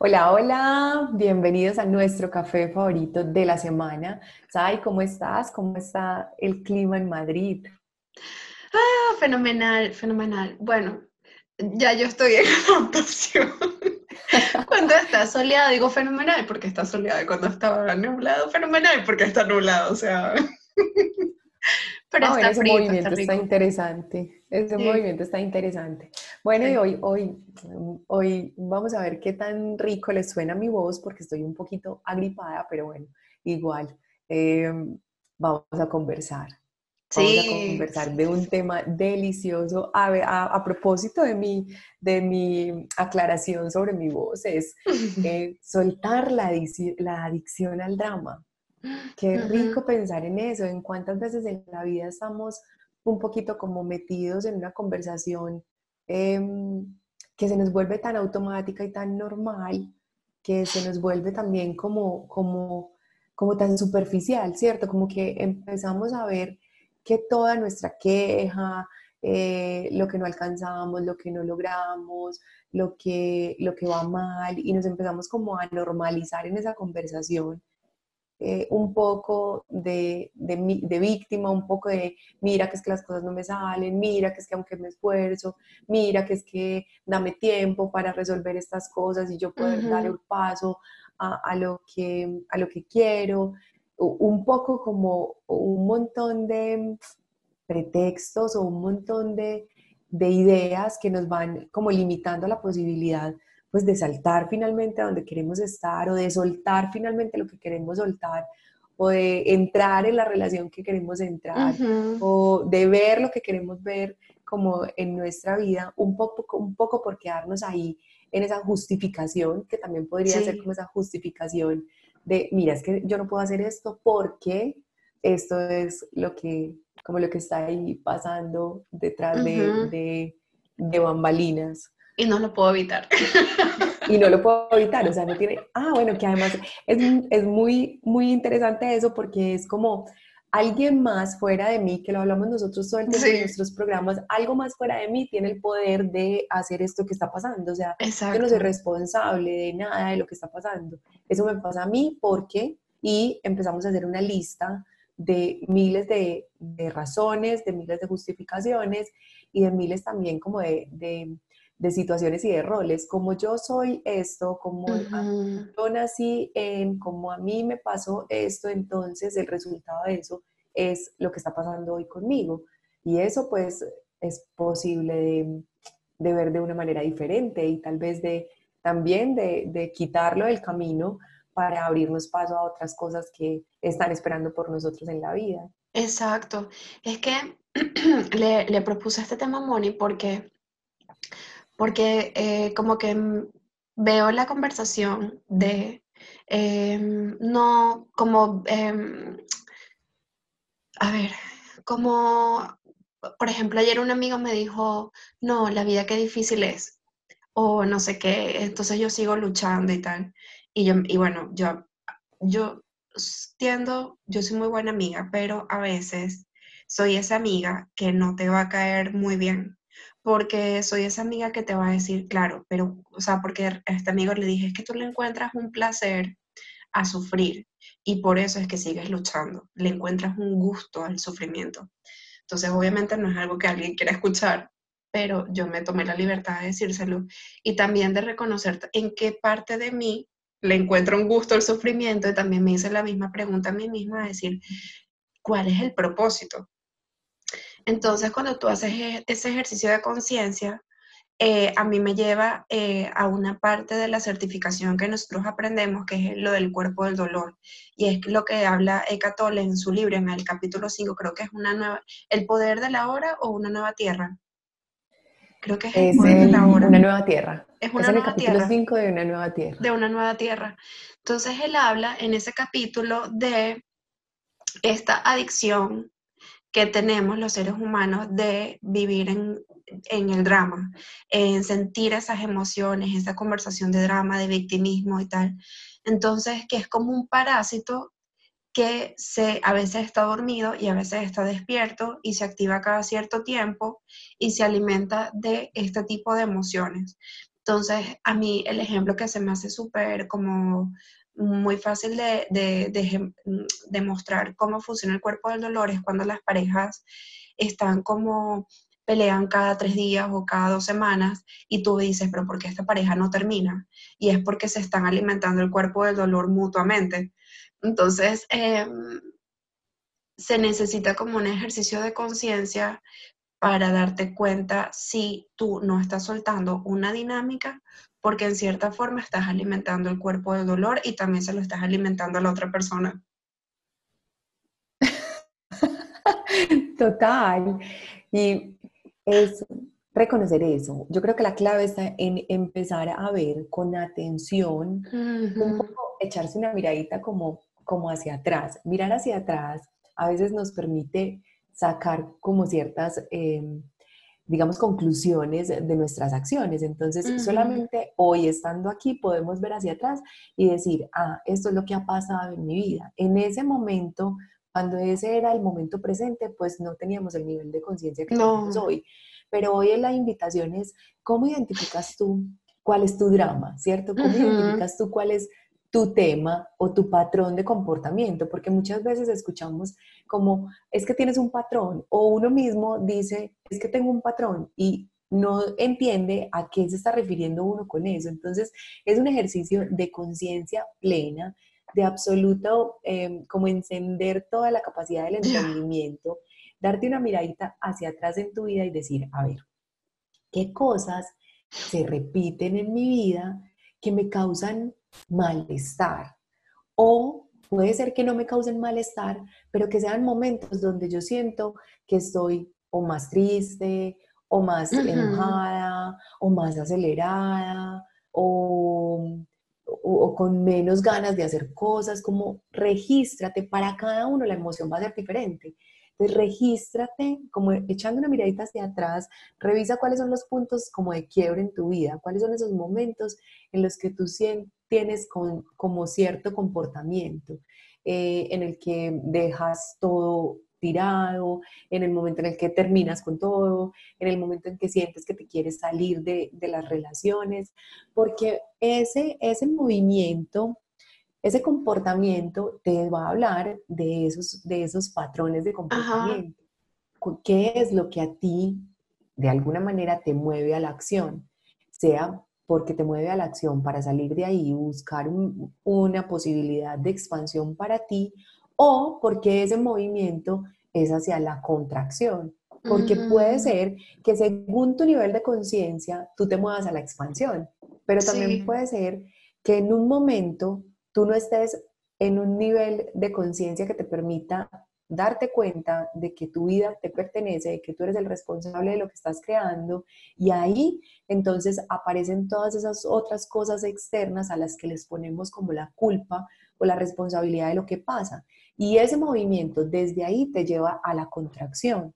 Hola, hola, bienvenidos a nuestro café favorito de la semana. Sai, ¿cómo estás? ¿Cómo está el clima en Madrid? Ah, fenomenal, fenomenal. Bueno, ya yo estoy en adaptación. cuando está soleado, digo fenomenal porque está soleado. Y cuando está nublado, fenomenal porque está nublado. O sea. Pero ah, ese movimiento está, interesante. Ese movimiento está interesante. Bueno, y hoy, hoy, hoy vamos a ver qué tan rico les suena mi voz, porque estoy un poquito agripada, pero bueno, igual. Em, vamos a conversar. Vamos a conversar de un tema delicioso. A, a, propósito de mi, de mi aclaración sobre mi voz, es eh, soltar la, la adicción al drama. Qué rico pensar en eso, en cuántas veces en la vida estamos un poquito como metidos en una conversación em, que se nos vuelve tan automática y tan normal, que se nos vuelve también como, como, como tan superficial, ¿cierto? Como que empezamos a ver que toda nuestra queja, eh, lo que no alcanzamos, lo que no logramos, lo que, lo que va mal, y nos empezamos como a normalizar en esa conversación eh, un poco de, de, víctima, un poco de, mira que es que las cosas no me salen, mira que es que aunque me esfuerzo, mira que es que dame tiempo para resolver estas cosas y yo poder dar el paso a, lo que, a lo que quiero, un poco como un montón de pretextos o un montón de, de ideas que nos van como limitando la posibilidad pues de saltar finalmente a donde queremos estar o de soltar finalmente lo que queremos soltar o de entrar en la relación que queremos entrar o de ver lo que queremos ver como en nuestra vida, un poco, un poco por quedarnos ahí en esa justificación, que también podría ser como esa justificación de, mira, es que yo no puedo hacer esto porque esto es lo que, como lo que está ahí pasando detrás de, de, de bambalinas y no lo puedo evitar. Y no lo puedo evitar, o sea, no tiene... Ah, bueno, que además es, es muy, muy interesante eso porque es como alguien más fuera de mí, que lo hablamos nosotros todo el tiempo en nuestros programas, algo más fuera de mí tiene el poder de hacer esto que está pasando. O sea, yo no soy responsable de nada de lo que está pasando. Eso me pasa a mí porque, y empezamos a hacer una lista de miles de, de razones, de miles de justificaciones y de miles también como de, de de situaciones y de roles, como yo soy esto, como yo nací en, como a mí me pasó esto, entonces el resultado de eso es lo que está pasando hoy conmigo. Y eso pues es posible de, de ver de una manera diferente y tal vez de también de, de, quitarlo del camino para abrirnos paso a otras cosas que están esperando por nosotros en la vida. Exacto. Es que le, le propuse este tema a Moni porque porque eh, como que veo la conversación de em, no como, em, a ver, como, por ejemplo, ayer un amigo me dijo, no, la vida qué difícil es, o no sé qué, entonces yo sigo luchando y tal. Y, yo, y bueno, yo, yo tiendo, yo soy muy buena amiga, pero a veces soy esa amiga que no te va a caer muy bien porque soy esa amiga que te va a decir, claro, pero, o sea, porque a este amigo le dije, es que tú le encuentras un placer a sufrir y por eso es que sigues luchando, le encuentras un gusto al sufrimiento. Entonces, obviamente no es algo que alguien quiera escuchar, pero yo me tomé la libertad de decírselo y también de reconocer en qué parte de mí le encuentro un gusto al sufrimiento y también me hice la misma pregunta a mí misma, decir, ¿cuál es el propósito? Entonces, cuando tú haces e, ese ejercicio de conciencia, eh, a mí me lleva eh, a una parte de la certificación que nosotros aprendemos, que es lo del cuerpo del dolor. Y es lo que habla Eckhart Tolle en su libro, en el capítulo 5, creo que es una nueva, el poder de la hora o una nueva tierra. Creo que es, el poder de la hora. Una nueva tierra. Es una nueva el capítulo 5 de una nueva tierra. De una nueva tierra. Entonces él habla en ese capítulo de esta adicción que tenemos los seres humanos de vivir en, el drama, en sentir esas emociones, esa conversación de drama, de victimismo y tal. Entonces, que es como un parásito que se, a veces está dormido y a veces está despierto y se activa cada cierto tiempo y se alimenta de este tipo de emociones. Entonces, a mí el ejemplo que se me hace súper como muy fácil de, de, mostrar cómo funciona el cuerpo del dolor es cuando las parejas están como pelean cada tres días o cada dos semanas y tú dices, pero ¿por qué esta pareja no termina? Y es porque se están alimentando el cuerpo del dolor mutuamente. Entonces, em, se necesita como un ejercicio de conciencia para darte cuenta si tú no estás soltando una dinámica porque en cierta forma estás alimentando el cuerpo del dolor y también se lo estás alimentando a la otra persona. Total. Y es reconocer eso. Yo creo que la clave está en empezar a ver con atención, un poco echarse una miradita como, como hacia atrás. Mirar hacia atrás a veces nos permite sacar como ciertas, em, digamos, conclusiones de nuestras acciones. Entonces, solamente hoy estando aquí podemos ver hacia atrás y decir, ah, esto es lo que ha pasado en mi vida. En ese momento cuando ese era el momento presente, pues no teníamos el nivel de conciencia que tenemos hoy. Pero hoy la invitación es, ¿cómo identificas tú cuál es tu drama, cierto? ¿Cómo identificas tú cuál es tu tema o tu patrón de comportamiento? Porque muchas veces escuchamos como, es que tienes un patrón, o uno mismo dice, es que tengo un patrón, y no entiende a qué se está refiriendo uno con eso. Entonces, es un ejercicio de conciencia plena de absoluto, em, como encender toda la capacidad del entendimiento, darte una miradita hacia atrás en tu vida y decir, a ver, ¿qué cosas se repiten en mi vida que me causan malestar? O puede ser que no me causen malestar, pero que sean momentos donde yo siento que estoy o más triste, o más enojada, o más acelerada, o o, con menos ganas de hacer cosas, como regístrate, para cada uno la emoción va a ser diferente. Entonces, regístrate, como echando una miradita hacia atrás, revisa cuáles son los puntos como de quiebre en tu vida, cuáles son esos momentos en los que tú tienes como cierto comportamiento, eh, en el que dejas todo tirado, en el momento en el que terminas con todo, en el momento en que sientes que te quieres salir de, las relaciones, porque ese, ese movimiento, ese comportamiento te va a hablar de esos, de esos patrones de comportamiento. ¿Qué es lo que a ti de alguna manera te mueve a la acción? Sea porque te mueve a la acción para salir de ahí y buscar una posibilidad de expansión para ti o porque ese movimiento es hacia la contracción. Porque puede mm. ser que según tu nivel de conciencia, tú te muevas a la expansión, pero también puede ser que en un momento tú no estés en un nivel de conciencia que te permita darte cuenta de que tu vida te pertenece, de que tú eres el responsable de lo que estás creando y ahí entonces aparecen todas esas otras cosas externas a las que les ponemos como la culpa o la responsabilidad de lo que pasa. Y ese movimiento desde ahí te lleva a la contracción.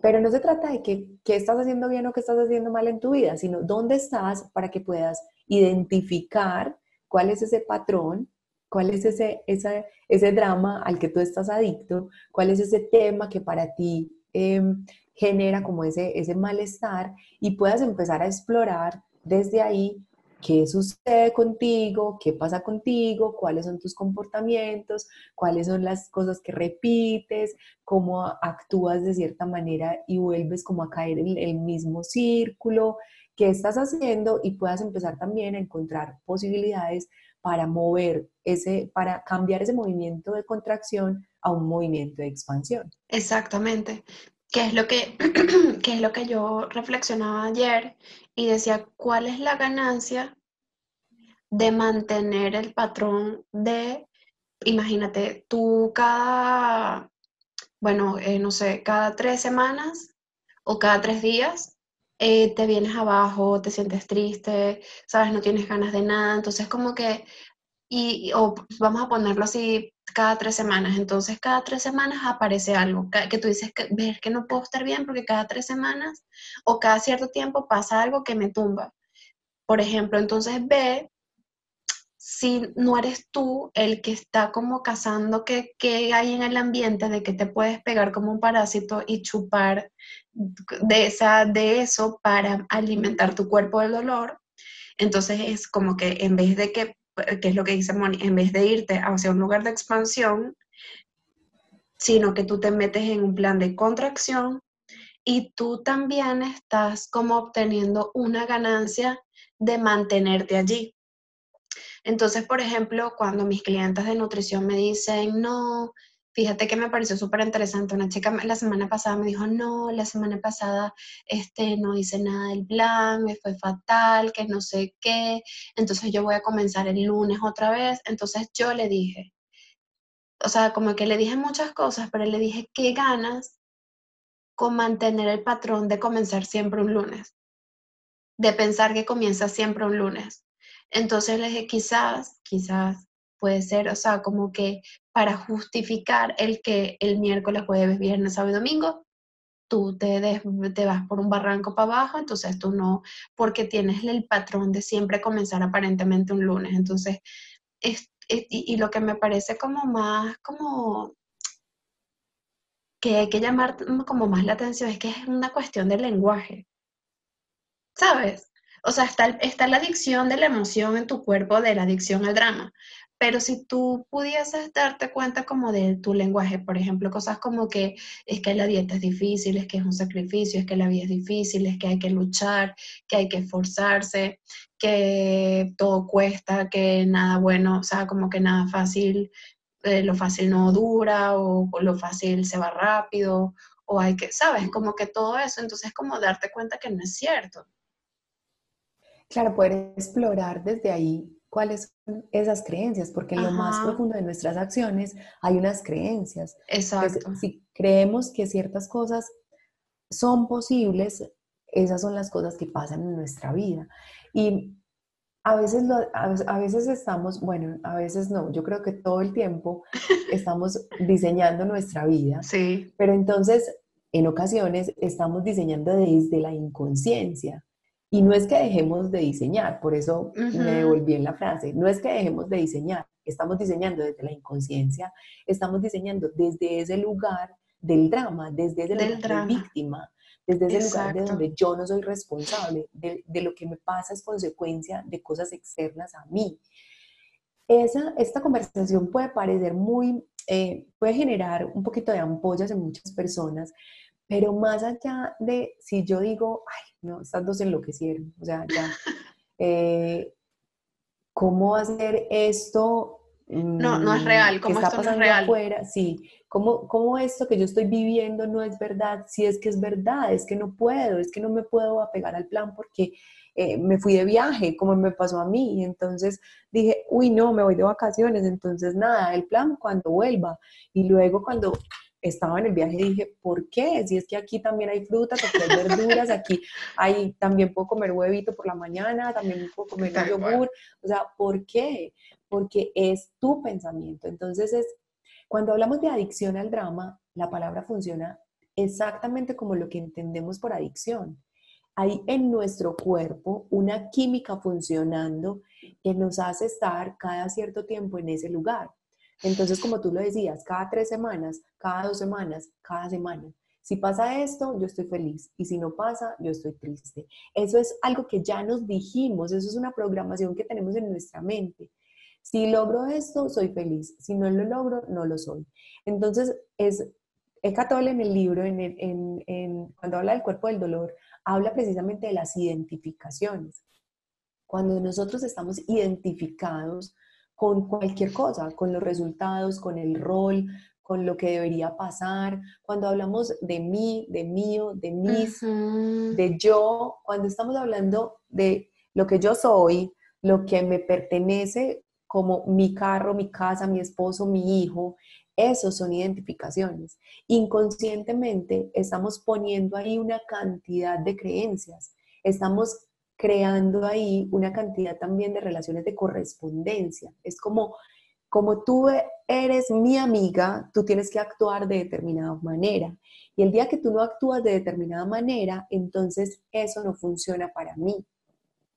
Pero no se trata de que, qué estás haciendo bien o qué estás haciendo mal en tu vida, sino dónde estás para que puedas identificar cuál es ese patrón, cuál es ese, ese drama al que tú estás adicto, cuál es ese tema que para ti em, genera como ese, ese malestar y puedas empezar a explorar desde ahí qué sucede contigo, qué pasa contigo, cuáles son tus comportamientos, cuáles son las cosas que repites, cómo actúas de cierta manera y vuelves como a caer en el mismo círculo, qué estás haciendo y puedas empezar también a encontrar posibilidades para mover ese, para cambiar ese movimiento de contracción a un movimiento de expansión. Exactamente. ¿Qué es lo que, qué es lo que yo reflexionaba ayer y decía, ¿cuál es la ganancia de mantener el patrón de, imagínate, tú cada, bueno, eh, no sé, cada tres semanas o cada tres días eh, te vienes abajo, te sientes triste, sabes, no tienes ganas de nada, entonces como que, y, o vamos a ponerlo así, cada tres semanas. Entonces, cada tres semanas aparece algo que tú dices que ves que no puedo estar bien porque cada tres semanas o cada cierto tiempo pasa algo que me tumba. Por ejemplo, entonces ve si no eres tú el que está como cazando que, hay en el ambiente de que te puedes pegar como un parásito y chupar de, esa, de eso para alimentar tu cuerpo del dolor Entonces es como que en vez de que, que es lo que dice Moni, en vez de irte hacia un lugar de expansión, sino que tú te metes en un plan de contracción y tú también estás como obteniendo una ganancia de mantenerte allí. Entonces, por ejemplo, cuando mis clientes de nutrición me dicen, no, fíjate que me pareció súper interesante, una chica la semana pasada me dijo, no, la semana pasada este, no hice nada del plan, me fue fatal, que no sé qué, entonces yo voy a comenzar el lunes otra vez. Entonces yo le dije, o sea, como que le dije muchas cosas, pero le dije, ¿qué ganas con mantener el patrón de comenzar siempre un lunes? De pensar que comienza siempre un lunes. Entonces le dije, quizás, quizás puede ser, o sea, como que para justificar el que el miércoles, jueves, viernes, sábado y domingo, tú te, te vas por un barranco para abajo, entonces tú no, porque tienes el patrón de siempre comenzar aparentemente un lunes. Entonces, es, y, lo que me parece como más, como que hay que llamar como más la atención es que es una cuestión del lenguaje. ¿Sabes? O sea, está, está la adicción de la emoción en tu cuerpo, de la adicción al drama, pero si tú pudieses darte cuenta como de tu lenguaje, por ejemplo, cosas como que es que la dieta es difícil, es que es un sacrificio, es que la vida es difícil, es que hay que luchar, que hay que esforzarse, que todo cuesta, que nada bueno, o sea, como que nada fácil, eh, lo fácil no dura o, o, lo fácil se va rápido o hay que, ¿sabes? Como que todo eso, entonces como darte cuenta que no es cierto. Claro, poder explorar desde ahí cuáles son esas creencias, porque en lo más profundo de nuestras acciones hay unas creencias. Exacto. si creemos que ciertas cosas son posibles, esas son las cosas que pasan en nuestra vida. Y a veces, a, veces estamos, bueno, a veces no, yo creo que todo el tiempo estamos diseñando nuestra vida. Sí. Pero entonces, en ocasiones, estamos diseñando desde la inconsciencia. Y no es que dejemos de diseñar, por eso me devolví en la frase, no es que dejemos de diseñar, estamos diseñando desde la inconsciencia, estamos diseñando desde ese lugar del drama, desde ese lugar de víctima, desde ese lugar de donde yo no soy responsable, de, lo que me pasa es consecuencia de cosas externas a mí. Esa, esta conversación puede parecer muy, eh, puede generar un poquito de ampollas en muchas personas, pero más allá de si yo digo, ay, no, estas dos enloquecieron, o sea, ya, eh, ¿cómo hacer esto? No, no es real, ¿cómo está esto pasando no es real? afuera? Sí, ¿Cómo, ¿cómo esto que yo estoy viviendo no es verdad? Si es que es verdad, es que no puedo, es que no me puedo apegar al plan porque eh, me fui de viaje, como me pasó a mí, y entonces dije, uy, no, me voy de vacaciones, entonces nada, el plan cuando vuelva, y luego cuando estaba en el viaje dije, ¿por qué? Si es que aquí también hay frutas, aquí hay verduras, aquí hay, también puedo comer huevito por la mañana, también puedo comer yogur, o sea, ¿por qué? Porque es tu pensamiento. Entonces es, cuando hablamos de adicción al drama, la palabra funciona exactamente como lo que entendemos por adicción. Hay en nuestro cuerpo una química funcionando que nos hace estar cada cierto tiempo en ese lugar. Entonces, como tú lo decías, cada tres semanas, cada dos semanas, cada semana. Si pasa esto, yo estoy feliz. Y si no pasa, yo estoy triste. Eso es algo que ya nos dijimos, eso es una programación que tenemos en nuestra mente. Si logro esto, soy feliz. Si no lo logro, no lo soy. Entonces, es, Eckhart Tolle en el libro, en, cuando habla del cuerpo del dolor, habla precisamente de las identificaciones. Cuando nosotros estamos identificados con cualquier cosa, con los resultados, con el rol, con lo que debería pasar. Cuando hablamos de mí, de mío, de mis, de yo, cuando estamos hablando de lo que yo soy, lo que me pertenece como mi carro, mi casa, mi esposo, mi hijo, esos son identificaciones. Inconscientemente estamos poniendo ahí una cantidad de creencias, estamos creando ahí una cantidad también de relaciones de correspondencia. Es como, como tú eres mi amiga, tú tienes que actuar de determinada manera. Y el día que tú no actúas de determinada manera, entonces eso no funciona para mí.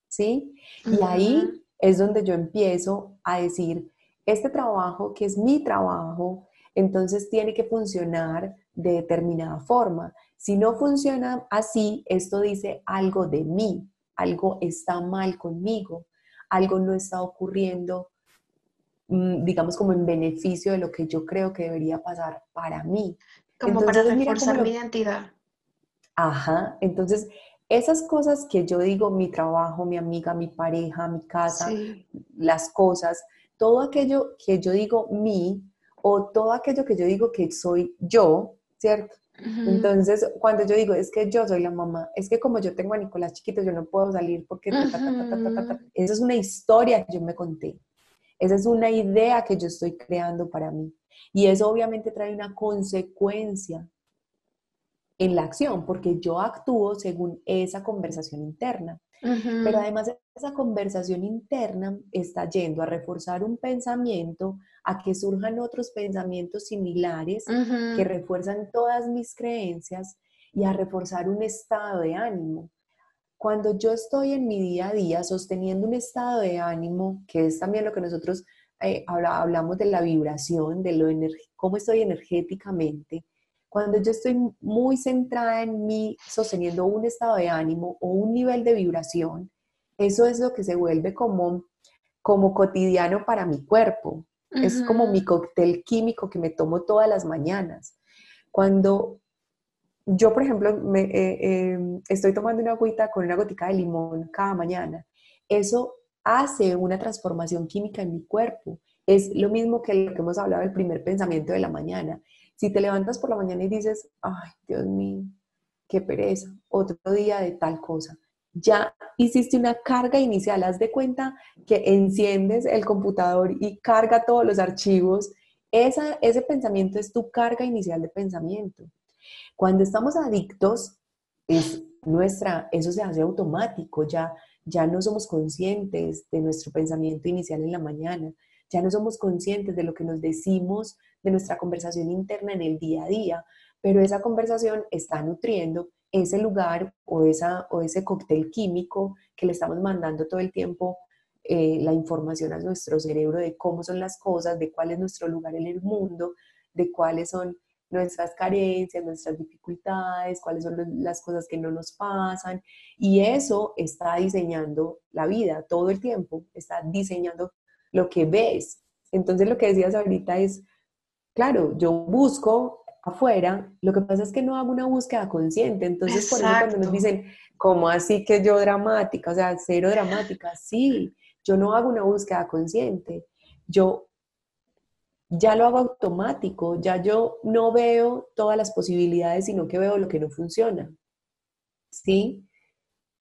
¿Sí? Y ahí es donde yo empiezo a decir, este trabajo que es mi trabajo, entonces tiene que funcionar de determinada forma. Si no funciona así, esto dice algo de mí, algo está mal conmigo, algo no está ocurriendo, mm, digamos, como en beneficio de lo que yo creo que debería pasar para mí. Como para reforzar mi identidad. Ajá, entonces esas cosas que yo digo, mi trabajo, mi amiga, mi pareja, mi casa, las cosas, todo aquello que yo digo mí o todo aquello que yo digo que soy yo, ¿cierto? Entonces, cuando yo digo, es que yo soy la mamá, es que como yo tengo a Nicolás chiquito, yo no puedo salir porque... Esa es una historia que yo me conté. Esa es una idea que yo estoy creando para mí. Y eso obviamente trae una consecuencia en la acción, porque yo actúo según esa conversación interna. Pero además esa conversación interna está yendo a reforzar un pensamiento, a que surjan otros pensamientos similares que refuerzan todas mis creencias y a reforzar un estado de ánimo. Cuando yo estoy en mi día a día sosteniendo un estado de ánimo, que es también lo que nosotros eh, hablamos de la vibración, de lo cómo estoy energéticamente, cuando yo estoy muy centrada en mí, sosteniendo un estado de ánimo o un nivel de vibración, eso es lo que se vuelve como, como cotidiano para mi cuerpo. Es como mi cóctel químico que me tomo todas las mañanas. Cuando yo, por ejemplo, me, eh, em, estoy tomando una agüita con una gotica de limón cada mañana, eso hace una transformación química en mi cuerpo. Es lo mismo que lo que hemos hablado del primer pensamiento de la mañana. Si te levantas por la mañana y dices, ay, Dios mío, qué pereza, otro día de tal cosa, ya hiciste una carga inicial. Haz de cuenta que enciendes el computador y carga todos los archivos. Esa, ese pensamiento es tu carga inicial de pensamiento. Cuando estamos adictos, es nuestra, eso se hace automático, ya, ya no somos conscientes de nuestro pensamiento inicial en la mañana, ya no somos conscientes de lo que nos decimos, de nuestra conversación interna en el día a día, pero esa conversación está nutriendo ese lugar o, esa, o ese cóctel químico que le estamos mandando todo el tiempo eh, la información a nuestro cerebro de cómo son las cosas, de cuál es nuestro lugar en el mundo, de cuáles son nuestras carencias, nuestras dificultades, cuáles son las cosas que no nos pasan. Y eso está diseñando la vida todo el tiempo, está diseñando lo que ves. Entonces lo que decías ahorita es, claro, yo busco afuera, lo que pasa es que no hago una búsqueda consciente, entonces por eso cuando nos dicen, ¿cómo así que yo dramática? O sea, cero dramática, sí, yo no hago una búsqueda consciente, yo ya lo hago automático, ya yo no veo todas las posibilidades, sino que veo lo que no funciona, ¿sí?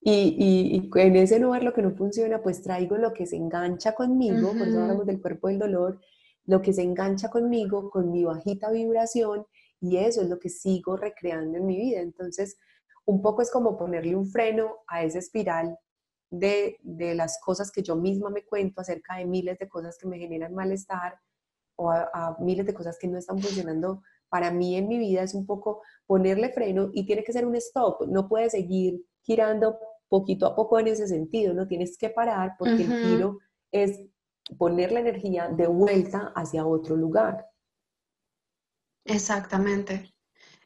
Y, en ese ver lo que no funciona, pues traigo lo que se engancha conmigo, por eso hablamos del cuerpo del dolor, lo que se engancha conmigo, con mi bajita vibración, y eso es lo que sigo recreando en mi vida. Entonces, un poco es como ponerle un freno a esa espiral de, las cosas que yo misma me cuento acerca de miles de cosas que me generan malestar o a, a miles de cosas que no están funcionando para mí en mi vida es un poco ponerle freno y tiene que ser un stop, no puede seguir girando poquito a poco en ese sentido, no tienes que parar porque el giro es poner la energía de vuelta hacia otro lugar. Exactamente,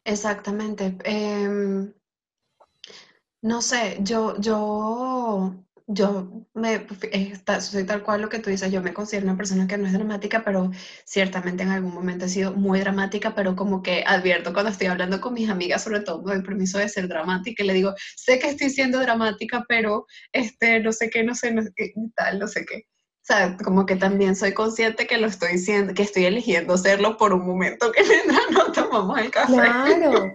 exactamente. Em, no sé, yo, yo yo me, soy tal cual lo que tú dices, yo me considero una persona que no es dramática, pero ciertamente en algún momento he sido muy dramática, pero como que advierto cuando estoy hablando con mis amigas, sobre todo me doy permiso de ser dramática y le digo, sé que estoy siendo dramática, pero este, no sé qué, no sé, no qué, tal, no sé qué. O sea, como que también soy consciente que lo estoy siendo, que estoy eligiendo serlo por un momento que no tomamos el café. Claro,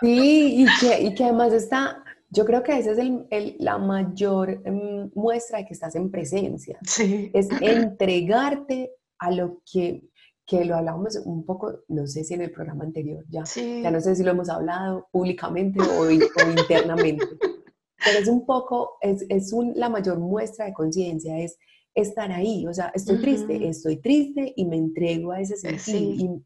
sí, y que, y que además está yo creo que esa es el, la mayor em, muestra de que estás en presencia. Sí. Es entregarte a lo que, que lo hablábamos un poco, no sé si en el programa anterior, ya, ya no sé si lo hemos hablado públicamente o, internamente, pero es un poco, es, es un, la mayor muestra de conciencia, es estar ahí, o sea, estoy triste, estoy triste y me entrego a ese eh, sentido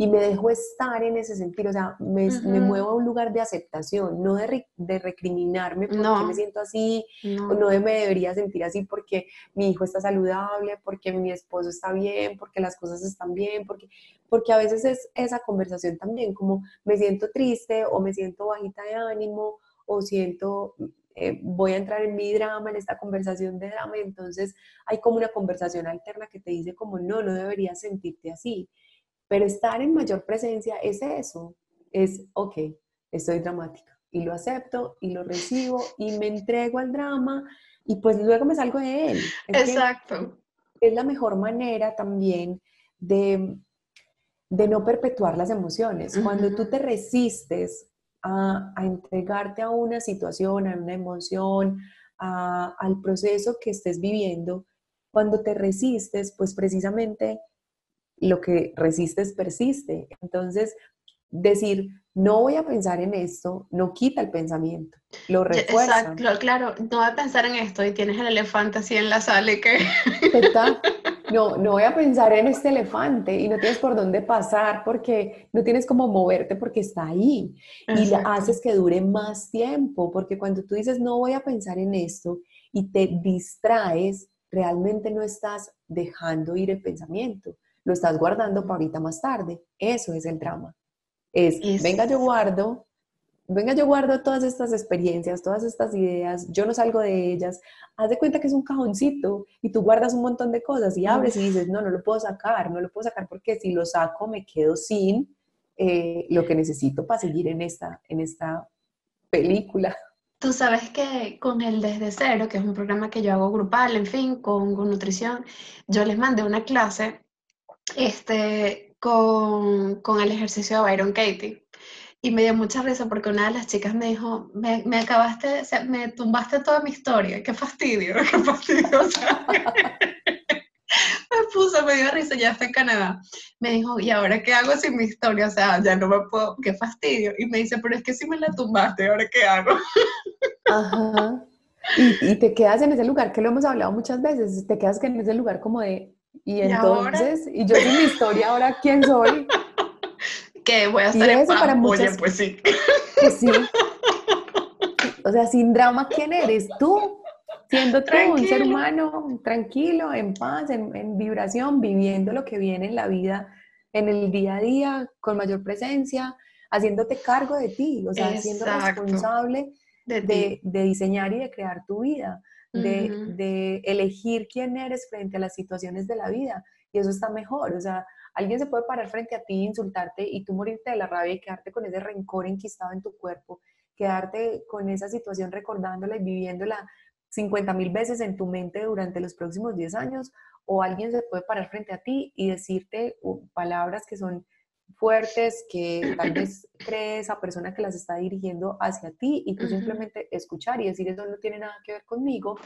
y me dejo estar en ese sentido, o sea, me, me muevo a un lugar de aceptación, no de, de recriminarme porque me siento así, no. o no me debería sentir así porque mi hijo está saludable, porque mi esposo está bien, porque las cosas están bien, porque, porque a veces es esa conversación también, como me siento triste o me siento bajita de ánimo o siento eh, voy a entrar en mi drama, en esta conversación de drama, y entonces hay como una conversación alterna que te dice como, no, no deberías sentirte así. Pero estar en mayor presencia es eso, es, ok, estoy dramática y lo acepto y lo recibo y me entrego al drama y pues luego me salgo de él. Exacto. Es la mejor manera también de, de no perpetuar las emociones. Cuando tú te resistes a, entregarte a una situación, a una emoción, al proceso que estés viviendo, cuando te resistes, pues precisamente lo que resistes persiste. Entonces, decir, no voy a pensar en esto, no quita el pensamiento, lo refuerza. Exacto, claro, no voy a pensar en esto y tienes el elefante así en la sala y que... No, no voy a pensar en este elefante y no tienes por dónde pasar porque no tienes como moverte porque está ahí y haces que dure más tiempo porque cuando tú dices no voy a pensar en esto y te distraes, realmente no estás dejando ir el pensamiento, lo estás guardando para ahorita más tarde. Eso es el drama. Es, venga, yo guardo, venga, yo guardo todas estas experiencias, todas estas ideas, yo no salgo de ellas, haz de cuenta que es un cajoncito y tú guardas un montón de cosas y abres y dices, no, no lo puedo sacar, no lo puedo sacar porque si lo saco me quedo sin eh, lo que necesito para seguir en esta, en esta película. Tú sabes que con el Desde Cero, que es un programa que yo hago grupal, en fin, con, con nutrición, yo les mandé una clase este, con, con el ejercicio de Byron Katie. Y me dio mucha risa porque una de las chicas me dijo, me, me acabaste, o sea, me tumbaste toda mi historia, qué fastidio, qué fastidio. O sea, me puso, me dio risa, ya está en Canadá. Me dijo, ¿y ahora qué hago sin mi historia? O sea, ya no me puedo, qué fastidio. Y me dice, pero es que si me la tumbaste, ¿ahora qué hago? Ajá. Y, y te quedas en ese lugar, que lo hemos hablado muchas veces, te quedas en ese lugar como de, y, entonces, y yo sin mi historia, ahora quién soy. Que voy a estar en para muchas, Oye, pues sí. Pues sí. O sea, sin drama, ¿quién eres? Tú, siendo tú un ser humano tranquilo, en paz, en, vibración, viviendo lo que viene en la vida, en el día a día, con mayor presencia, haciéndote cargo de ti, o sea, siendo responsable de, de, diseñar y de crear tu vida de, elegir quién eres frente a las situaciones de la vida. Y eso está mejor. O sea, alguien se puede parar frente a ti, insultarte y tú morirte de la rabia y quedarte con ese rencor enquistado en tu cuerpo, quedarte con esa situación recordándola y viviéndola 50 mil veces en tu mente durante los próximos 10 años, o alguien se puede parar frente a ti y decirte palabras que son fuertes que tal vez cree esa persona que las está dirigiendo hacia ti y tú simplemente escuchar y decir eso no tiene nada que ver conmigo,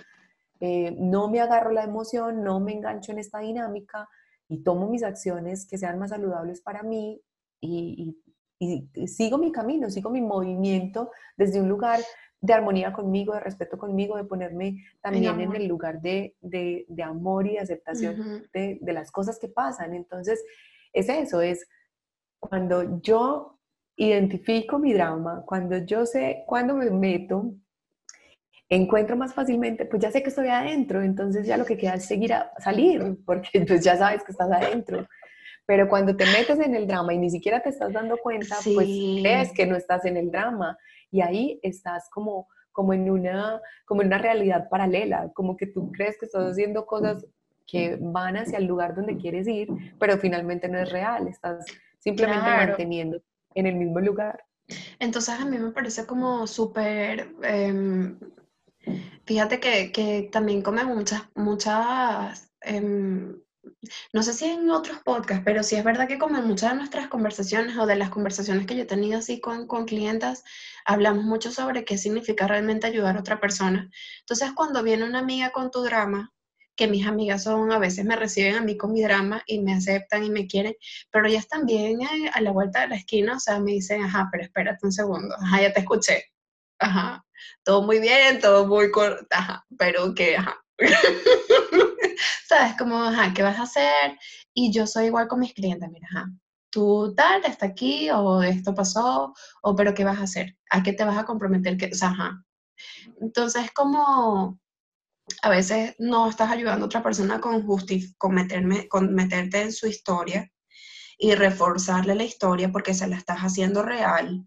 eh, no me agarro la emoción, no me engancho en esta dinámica y tomo mis acciones que sean más saludables para mí y, sigo mi camino, sigo mi movimiento desde un lugar de armonía conmigo, de respeto conmigo, de ponerme también en, el lugar de, de, amor y de aceptación de, de las cosas que pasan. Entonces, es eso, es cuando yo identifico mi drama, cuando yo sé cuándo me meto, encuentro más fácilmente, pues ya sé que estoy adentro, entonces ya lo que queda es seguir a salir, porque pues ya sabes que estás adentro. Pero cuando te metes en el drama y ni siquiera te estás dando cuenta, pues crees que no estás en el drama y ahí estás como, como, en una, como en una realidad paralela, como que tú crees que estás haciendo cosas que van hacia el lugar donde quieres ir, pero finalmente no es real, estás simplemente manteniendo en el mismo lugar. Entonces a mí me parece como súper, em, fíjate que, también come muchas, muchas, em, no sé si en otros podcasts, pero sí es verdad que como en muchas de nuestras conversaciones o de las conversaciones que yo he tenido así con, con clientas, hablamos mucho sobre qué significa realmente ayudar a otra persona. Entonces cuando viene una amiga con tu drama, que mis amigas son, a veces me reciben a mí con mi drama y me aceptan y me quieren, pero ellas también eh, a la vuelta de la esquina, o sea, me dicen, ajá, pero espérate un segundo, ajá, ya te escuché, ajá, todo muy bien, todo muy corto, ajá, pero que, ajá. ¿Sabes? Como, ajá, ¿qué vas a hacer? Y yo soy igual con mis clientes, mira, ajá, tú tal, está aquí, o esto pasó, o pero ¿qué vas a hacer? ¿A qué te vas a comprometer? O sea, ajá. Entonces, como a veces no estás ayudando a otra persona con, con, meterme, con meterte en su historia y reforzarle la historia porque se la estás haciendo real,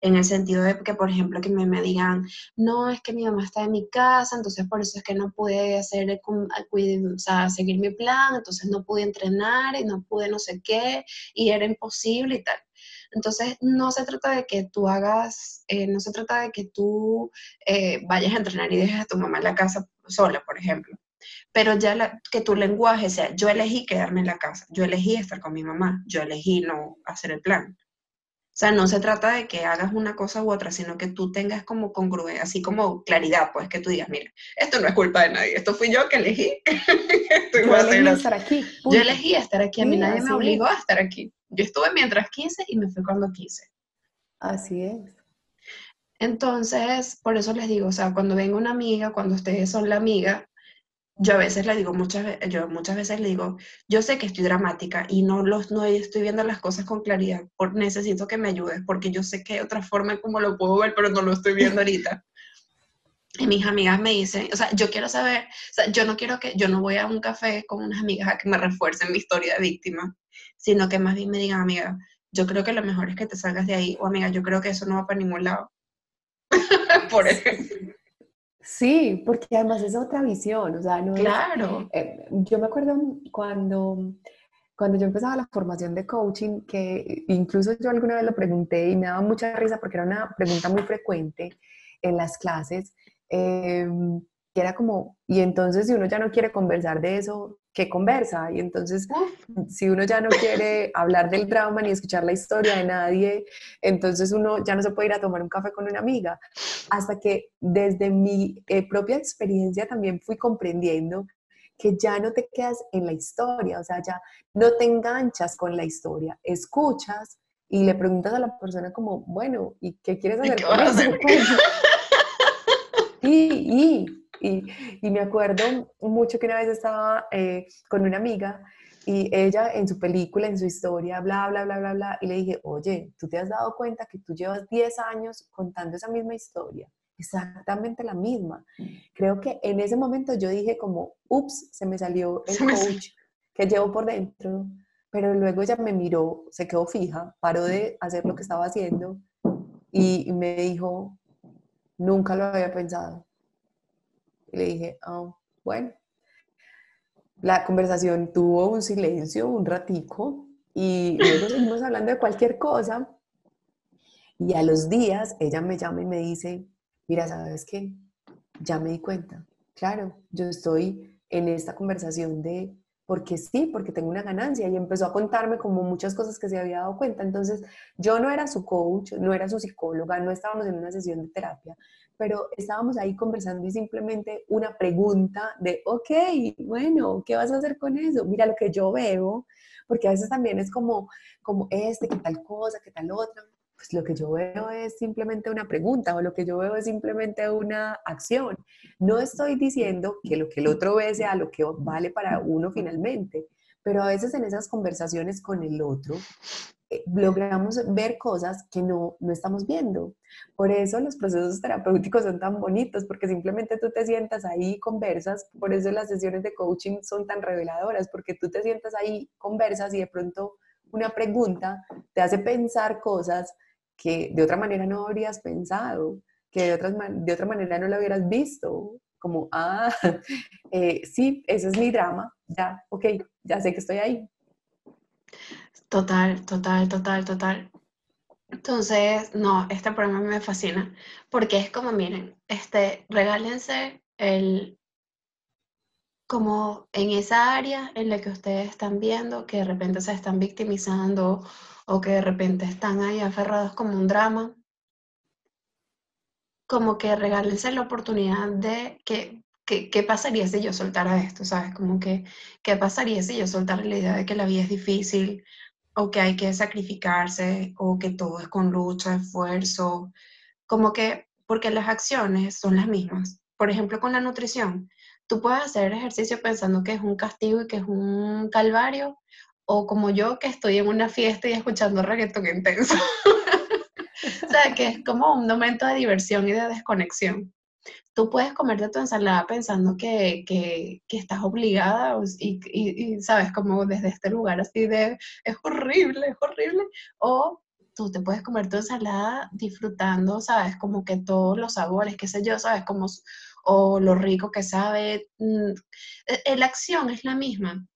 en el sentido de que, por ejemplo, que me, me digan, no, es que mi mamá está en mi casa, entonces por eso es que no pude hacer, o sea, seguir mi plan, entonces no pude entrenar y no pude no sé qué, y era imposible y tal. Entonces, no se trata de que tú hagas, eh, no se trata de que tú eh, vayas a entrenar y dejes a tu mamá en la casa sola, por ejemplo. Pero ya que tu lenguaje sea, yo elegí quedarme en la casa, yo elegí estar con mi mamá, yo elegí no hacer el plan. O sea, no se trata de que hagas una cosa u otra, sino que tú tengas como congruencia, así como claridad, pues que tú digas, mira, esto no es culpa de nadie, esto fui yo que elegí. yo elegí estar aquí. Yo elegí estar aquí, a mí nadie me obligó a estar aquí. Yo estuve mientras quise y me fui cuando quise. Así es. Entonces, por eso les digo, o sea, cuando venga una amiga, cuando ustedes son la amiga, yo a veces le digo, muchas, yo muchas veces le digo, yo sé que estoy dramática y no, los, no estoy viendo las cosas con claridad, por, necesito que me ayudes, porque yo sé que hay otra forma como lo puedo ver, pero no lo estoy viendo ahorita. Y mis amigas me dicen, o sea, yo quiero saber, o sea, yo no quiero que, yo no voy a un café con unas amigas a que me refuercen mi historia de víctima, sino que más bien me digan, amiga, yo creo que lo mejor es que te salgas de ahí, o amiga, yo creo que eso no va para ningún lado. por ejemplo. Sí, porque además es otra visión, o sea, no Claro. Eh, yo me acuerdo cuando, cuando yo empezaba la formación de coaching, que incluso yo alguna vez lo pregunté y me daba mucha risa porque era una pregunta muy frecuente en las clases, em, que era como, y entonces si uno ya no quiere conversar de eso, ¿qué conversa? Y entonces, si uno ya no quiere hablar del drama ni escuchar la historia de nadie, entonces uno ya no se puede ir a tomar un café con una amiga. Hasta que desde mi eh, propia experiencia también fui comprendiendo que ya no te quedas en la historia, o sea, ya no te enganchas con la historia, escuchas y le preguntas a la persona como, bueno, ¿y qué quieres hacer? y, y y, y, me acuerdo mucho que una vez estaba eh, con una amiga y ella en su película, en su historia, bla, bla, bla, bla, bla, y le dije, oye, ¿tú te has dado cuenta que tú llevas 10 años contando esa misma historia? Exactamente la misma. Creo que en ese momento yo dije como, ups, se me salió el coach que llevo por dentro, pero luego ella me miró, se quedó fija, paró de hacer lo que estaba haciendo y me dijo, nunca lo había pensado y le dije, oh, bueno. La conversación tuvo un silencio, un ratico, y luego seguimos hablando de cualquier cosa. Y a los días ella me llama y me dice, mira, ¿sabes qué? Ya me di cuenta. Claro, yo estoy en esta conversación de porque sí, porque tengo una ganancia y empezó a contarme como muchas cosas que se había dado cuenta. Entonces, yo no era su coach, no era su psicóloga, no estábamos en una sesión de terapia, pero estábamos ahí conversando y simplemente una pregunta de, ok, bueno, ¿qué vas a hacer con eso? Mira lo que yo veo, porque a veces también es como, como este, qué tal cosa, qué tal otra. Pues lo que yo veo es simplemente una pregunta o lo que yo veo es simplemente una acción. No estoy diciendo que lo que el otro ve sea lo que vale para uno finalmente, pero a veces en esas conversaciones con el otro eh, logramos ver cosas que no, no estamos viendo. Por eso los procesos terapéuticos son tan bonitos, porque simplemente tú te sientas ahí y conversas, por eso las sesiones de coaching son tan reveladoras, porque tú te sientas ahí, conversas y de pronto una pregunta te hace pensar cosas que de otra manera no habrías pensado, que de, otras, de otra manera no lo hubieras visto, como, ah, eh, sí, ese es mi drama, ya, ok, ya sé que estoy ahí. Total, total, total, total. Entonces, no, este programa me fascina porque es como, miren, este, regálense el, como en esa área en la que ustedes están viendo que de repente se están victimizando o que de repente están ahí aferrados como un drama, como que regálense la oportunidad de que, ¿qué pasaría si yo soltara esto? ¿Sabes? Como que, ¿qué pasaría si yo soltara la idea de que la vida es difícil, o que hay que sacrificarse, o que todo es con lucha, esfuerzo, como que, porque las acciones son las mismas. Por ejemplo, con la nutrición, tú puedes hacer ejercicio pensando que es un castigo y que es un calvario, o como yo que estoy en una fiesta y escuchando reggaetón intenso. o sea, que es como un momento de diversión y de desconexión tú puedes comerte tu ensalada pensando que, que, estás obligada y, y, sabes, como desde este lugar así de, es horrible, es horrible, o tú te puedes comer tu ensalada disfrutando, ¿sabes? Como que todos los sabores, qué sé yo, ¿sabes? Como, o lo rico que sabe. Mm, e, e, la acción es la misma,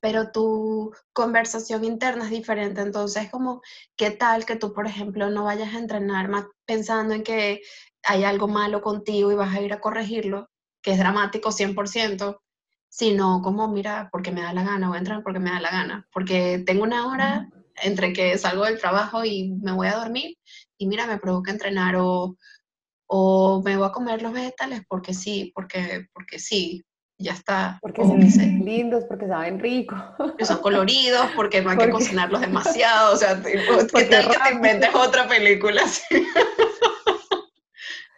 pero tu conversación interna es diferente. Entonces, como, ¿qué tal que tú, por ejemplo, no vayas a entrenar más pensando en que hay algo malo contigo y vas a ir a corregirlo, que es dramático 100%, sino como, mira, porque me da la gana, voy a entrar porque me da la gana, porque tengo una hora entre que salgo del trabajo y me voy a dormir y mira, me provoca entrenar o, o me voy a comer los vegetales porque sí, porque, porque sí, ya está. Porque son lindos, porque saben rico. Que son coloridos, porque no hay que cocinarlos demasiado, o sea, ¿qué tal que te inventes otra película así?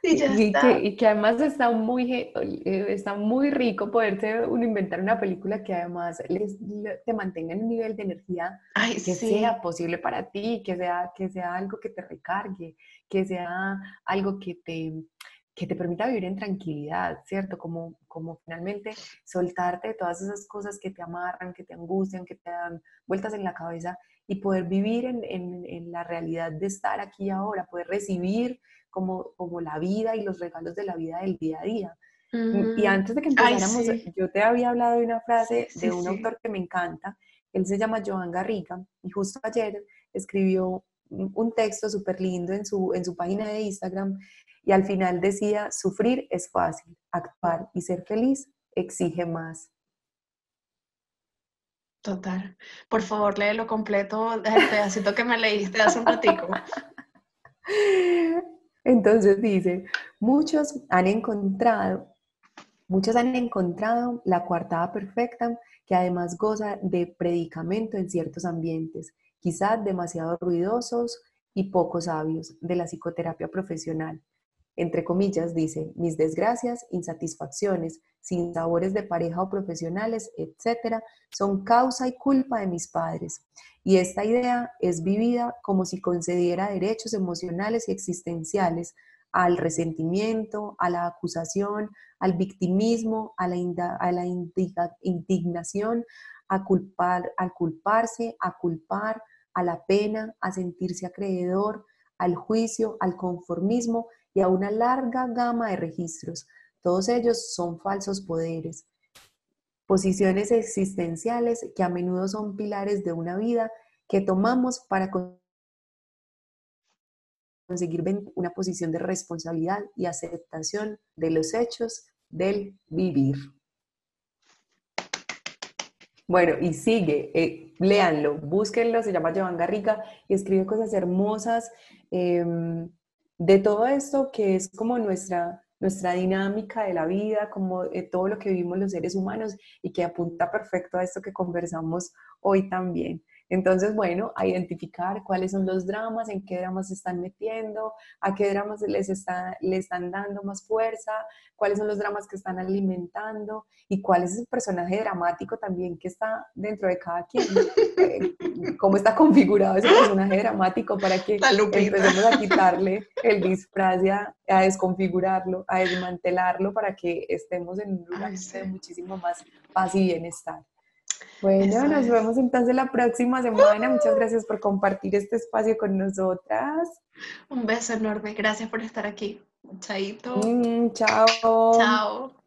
Y, que, además está muy, eh, está muy rico poderse uno inventar una película que además les, te mantenga en un nivel de energía que sea posible para ti, que sea, que sea algo que te recargue, que sea algo que te, que te permita vivir en tranquilidad, ¿cierto? Como, como finalmente soltarte de todas esas cosas que te amarran, que te angustian, que te dan vueltas en la cabeza y poder vivir en, en, en la realidad de estar aquí ahora, poder recibir como, como la vida y los regalos de la vida del día a día. Y mm, antes de que empezáramos, yo te había hablado de una frase de un autor que me encanta, él se llama Joan Garriga, y justo ayer escribió un texto súper lindo en su, en su página de Instagram, y al final decía, sufrir es fácil, actuar y ser feliz exige más. Total. Por favor, léelo completo, el pedacito que me leíste hace un ratico. Entonces dice, muchos han encontrado, muchos han encontrado la coartada perfecta que además goza de predicamento en ciertos ambientes, quizás demasiado ruidosos y poco sabios de la psicoterapia profesional entre comillas, dice, mis desgracias, insatisfacciones, sabores de pareja o profesionales, etcétera, son causa y culpa de mis padres. Y esta idea es vivida como si concediera derechos emocionales y existenciales al resentimiento, a la acusación, al victimismo, a la, a la indignación, a culpar, al culparse, a culpar, a la pena, a sentirse acreedor, al juicio, al conformismo y a una larga gama de registros. Todos ellos son falsos poderes, posiciones existenciales que a menudo son pilares de una vida que tomamos para conseguir una posición de responsabilidad y aceptación de los hechos del vivir. Bueno, y sigue, eh, léanlo, búsquenlo, se llama Joan Garriga y escribe cosas hermosas. Em, de todo esto que es como nuestra, nuestra dinámica de la vida, como de todo lo que vivimos los seres humanos y que apunta perfecto a esto que conversamos hoy también. Entonces, bueno, a identificar cuáles son los dramas, en qué dramas se están metiendo, a qué dramas les está, le están dando más fuerza, cuáles son los dramas que están alimentando y cuál es el personaje dramático también que está dentro de cada quien. Eh, cómo está configurado ese personaje dramático para que empecemos a quitarle el disfraz y a, desconfigurarlo, a desmantelarlo para que estemos en un lugar de muchísimo más paz y bienestar. Bueno, nos vemos entonces la próxima semana. Muchas gracias por compartir este espacio con nosotras. Un beso enorme. Gracias por estar aquí. Chaito. Mm, chao. Chao.